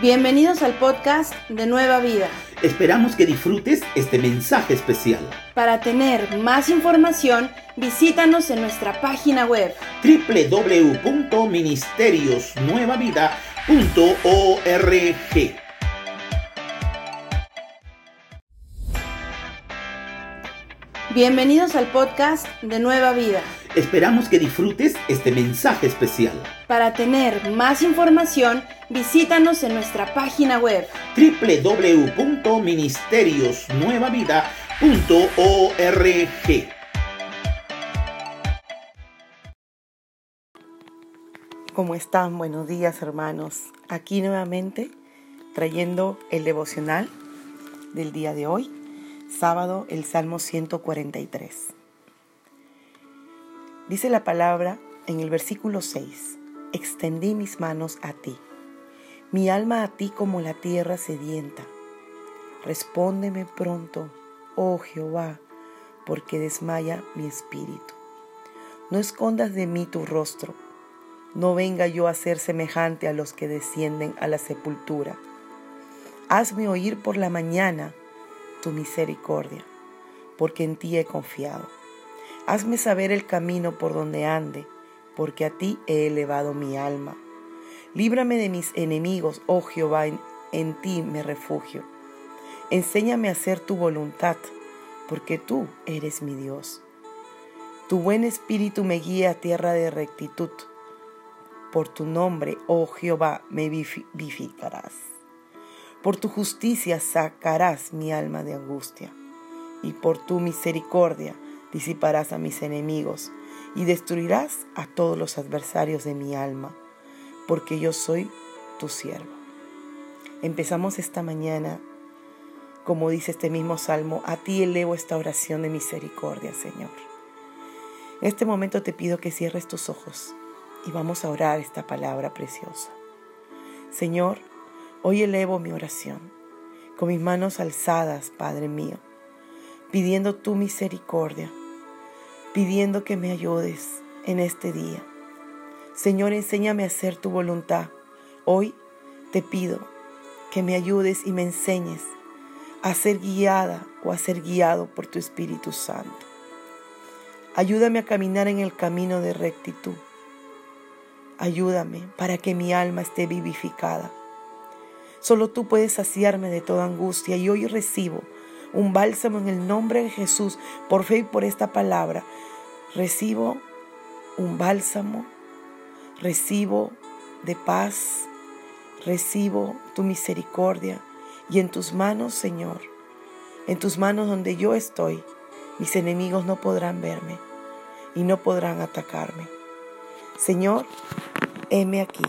Bienvenidos al podcast de Nueva Vida. Esperamos que disfrutes este mensaje especial. Para tener más información, visítanos en nuestra página web www.ministeriosnuevavida.org. Bienvenidos al podcast de Nueva Vida. Esperamos que disfrutes este mensaje especial. Para tener más información, visítanos en nuestra página web www.ministeriosnuevavida.org. ¿Cómo están? Buenos días hermanos. Aquí nuevamente trayendo el devocional del día de hoy, sábado, el Salmo 143. Dice la palabra en el versículo 6, extendí mis manos a ti, mi alma a ti como la tierra sedienta. Respóndeme pronto, oh Jehová, porque desmaya mi espíritu. No escondas de mí tu rostro, no venga yo a ser semejante a los que descienden a la sepultura. Hazme oír por la mañana tu misericordia, porque en ti he confiado. Hazme saber el camino por donde ande, porque a ti he elevado mi alma. Líbrame de mis enemigos, oh Jehová, en, ti me refugio. Enséñame a hacer tu voluntad, porque tú eres mi Dios. Tu buen espíritu me guía a tierra de rectitud. Por tu nombre, oh Jehová, me vivificarás. Por tu justicia sacarás mi alma de angustia, y por tu misericordia disiparás a mis enemigos y destruirás a todos los adversarios de mi alma, porque yo soy tu siervo. Empezamos esta mañana, como dice este mismo salmo, a ti elevo esta oración de misericordia, Señor. En este momento te pido que cierres tus ojos y vamos a orar esta palabra preciosa. Señor, hoy elevo mi oración con mis manos alzadas, Padre mío, pidiendo tu misericordia pidiendo que me ayudes en este día. Señor, enséñame a hacer tu voluntad. Hoy te pido que me ayudes y me enseñes a ser guiada o a ser guiado por tu Espíritu Santo. Ayúdame a caminar en el camino de rectitud. Ayúdame para que mi alma esté vivificada. Solo tú puedes saciarme de toda angustia y hoy recibo un bálsamo en el nombre de Jesús, por fe y por esta palabra. Recibo un bálsamo, recibo de paz, recibo tu misericordia y en tus manos, Señor, en tus manos donde yo estoy, mis enemigos no podrán verme y no podrán atacarme. Señor, heme aquí